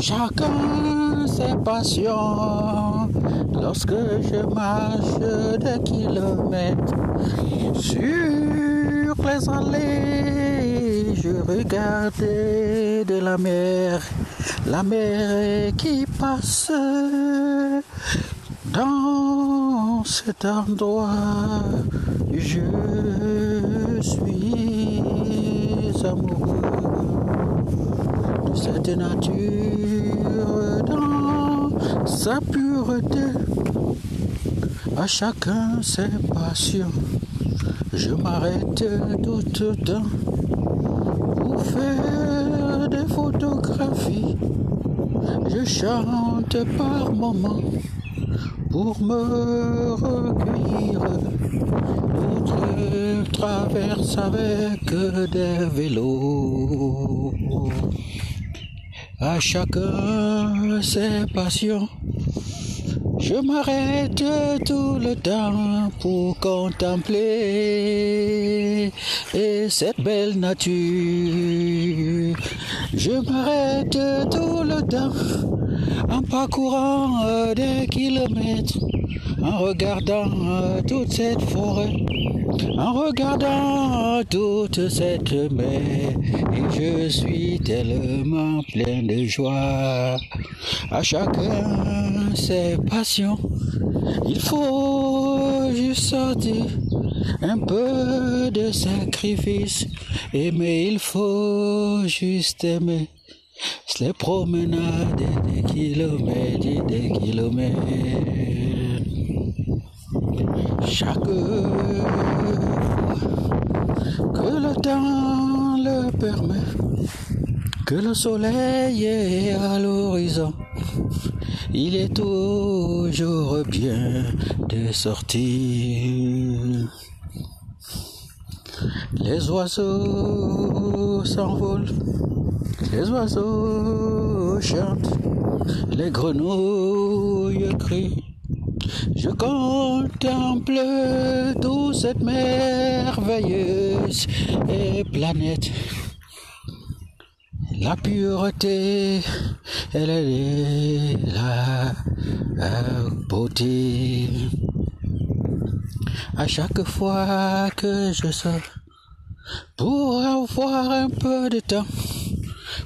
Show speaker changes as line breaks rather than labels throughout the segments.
Chacun ses passions. Lorsque je marche des kilomètres sur les allées, je regardais de la mer, la mer qui passe dans cet endroit. Je suis amoureux cette nature dans sa pureté. À chacun ses passions. Je m'arrête tout le temps pour faire des photographies. Je chante par moments pour me recueillir. D'autres traversent avec des vélos. À chacun ses passions. Je m'arrête tout le temps pour contempler cette belle nature. Je m'arrête tout le temps en parcourant des kilomètres, en regardant toute cette forêt, en regardant toute cette mer. Et je suis tellement plein de joie. À chacun ses passions. Il faut juste sortir un peu de sacrifice. Aimer, il faut juste aimer. Les promenades des kilomètres et des kilomètres. Chaque que le temps le permet, que le soleil est à l'horizon, il est toujours bien de sortir. Les oiseaux s'envolent, les oiseaux chantent, les grenouilles crient. Je contemple toute cette merveilleuse planète. La pureté, elle est la beauté. À chaque fois que je sors, pour avoir un peu de temps,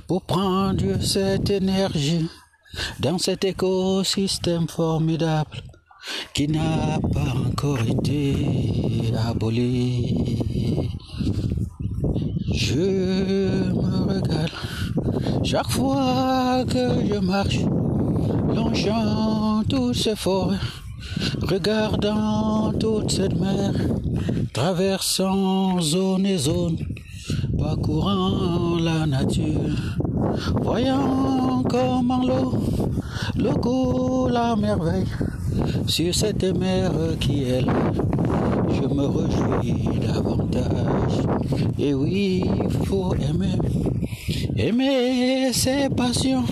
pour prendre cette énergie dans cet écosystème formidable qui n'a pas encore été aboli. Je me régale chaque fois que je marche, longeant toutes ces forêts, regardant toute cette mer, traversant zone et zone, parcourant la nature, voyant comment l'eau, le goût, la merveille, sur cette mer qui est là, je me réjouis davantage. Et oui, faut aimer, aimer ses passions,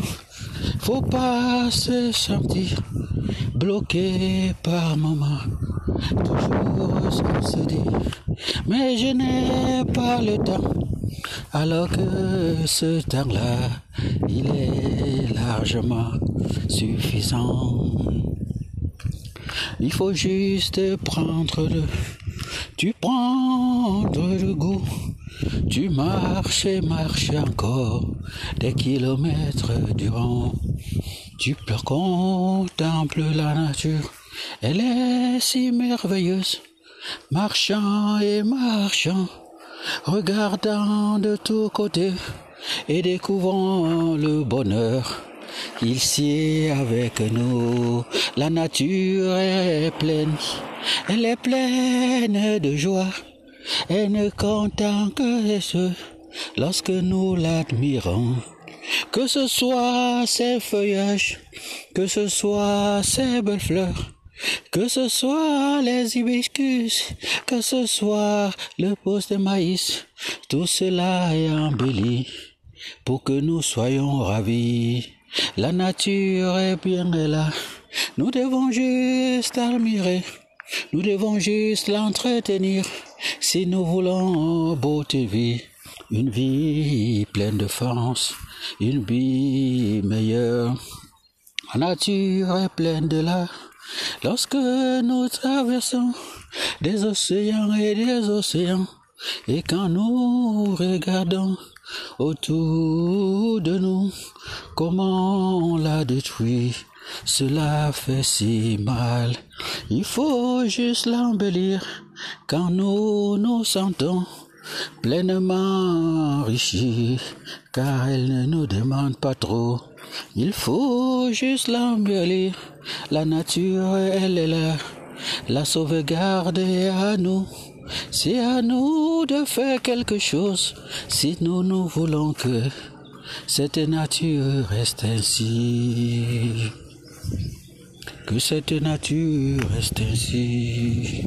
faut pas se sentir bloqué par moment, toujours sans se dire, mais je n'ai pas le temps. Alors que ce temps-là, il est largement suffisant. Il faut juste prendre le, tu prendre le goût. Tu marches et marches encore des kilomètres durant. Tu contemples la nature, elle est si merveilleuse. Marchant et marchant, regardant de tous côtés et découvrant le bonheur il sied avec nous. La nature est pleine, elle est pleine de joie. Elle ne contente que ce lorsque nous l'admirons. Que ce soit ses feuillages, que ce soit ses belles fleurs, que ce soit les hibiscus, que ce soit le poste de maïs, tout cela est embelli pour que nous soyons ravis. La nature est bien là. Nous devons juste l'admirer. Nous devons juste l'entretenir si nous voulons beauté vie. une vie pleine de force, une vie meilleure. La nature est pleine de l'art. Lorsque nous traversons des océans et des océans, et quand nous regardons autour de nous, comment on l'a détruit, cela fait si mal. Il faut juste l'embellir quand nous nous sentons pleinement enrichis, car elle ne nous demande pas trop. Il faut juste l'embellir. La nature, elle est là. La sauvegarde est à nous. C'est à nous de faire quelque chose si nous nous voulons que cette nature reste ainsi. Que cette nature reste ainsi.